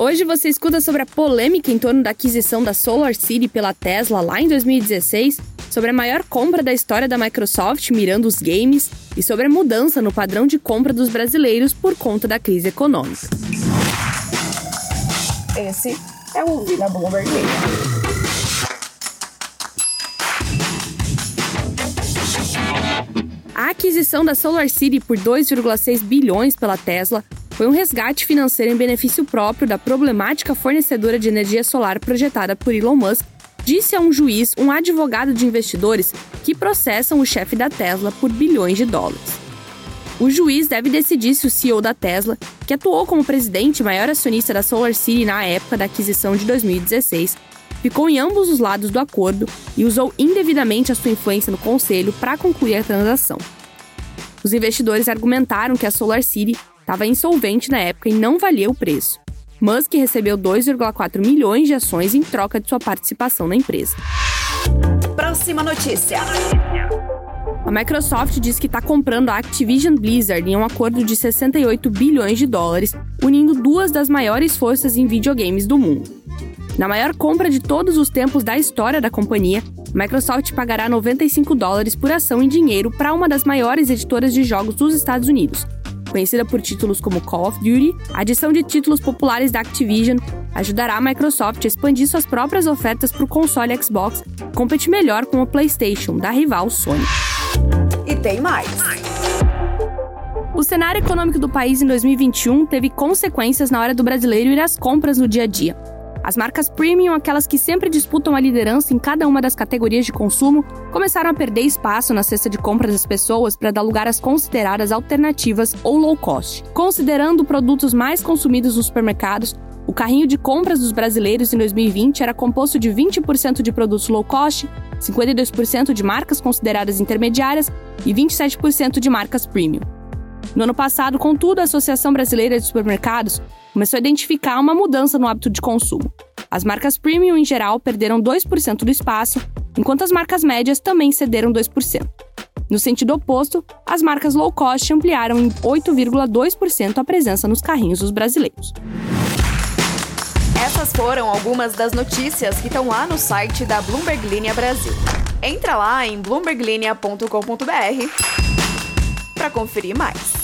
Hoje você escuta sobre a polêmica em torno da aquisição da Solar City pela Tesla lá em 2016, sobre a maior compra da história da Microsoft mirando os games e sobre a mudança no padrão de compra dos brasileiros por conta da crise econômica. Esse é o na Bloomberg A aquisição da Solar City por 2,6 bilhões pela Tesla foi um resgate financeiro em benefício próprio da problemática fornecedora de energia solar projetada por Elon Musk, disse a um juiz um advogado de investidores que processam o chefe da Tesla por bilhões de dólares. O juiz deve decidir se o CEO da Tesla, que atuou como presidente e maior acionista da Solar City na época da aquisição de 2016, ficou em ambos os lados do acordo e usou indevidamente a sua influência no conselho para concluir a transação. Os investidores argumentaram que a Solar City estava insolvente na época e não valia o preço. Musk recebeu 2,4 milhões de ações em troca de sua participação na empresa. Próxima notícia. A Microsoft diz que está comprando a Activision Blizzard em um acordo de 68 bilhões de dólares, unindo duas das maiores forças em videogames do mundo. Na maior compra de todos os tempos da história da companhia, a Microsoft pagará 95 dólares por ação em dinheiro para uma das maiores editoras de jogos dos Estados Unidos, conhecida por títulos como Call of Duty, a adição de títulos populares da Activision ajudará a Microsoft a expandir suas próprias ofertas para o console Xbox e competir melhor com o PlayStation, da rival Sony. E tem mais. O cenário econômico do país em 2021 teve consequências na hora do brasileiro ir às compras no dia a dia. As marcas premium, aquelas que sempre disputam a liderança em cada uma das categorias de consumo, começaram a perder espaço na cesta de compras das pessoas para dar lugar às consideradas alternativas ou low cost. Considerando produtos mais consumidos nos supermercados, o carrinho de compras dos brasileiros em 2020 era composto de 20% de produtos low cost, 52% de marcas consideradas intermediárias e 27% de marcas premium. No ano passado, contudo, a Associação Brasileira de Supermercados começou a identificar uma mudança no hábito de consumo. As marcas premium, em geral, perderam 2% do espaço, enquanto as marcas médias também cederam 2%. No sentido oposto, as marcas low cost ampliaram em 8,2% a presença nos carrinhos dos brasileiros. Essas foram algumas das notícias que estão lá no site da Bloomberg Linha Brasil. Entra lá em bloomberglinea.com.br para conferir mais.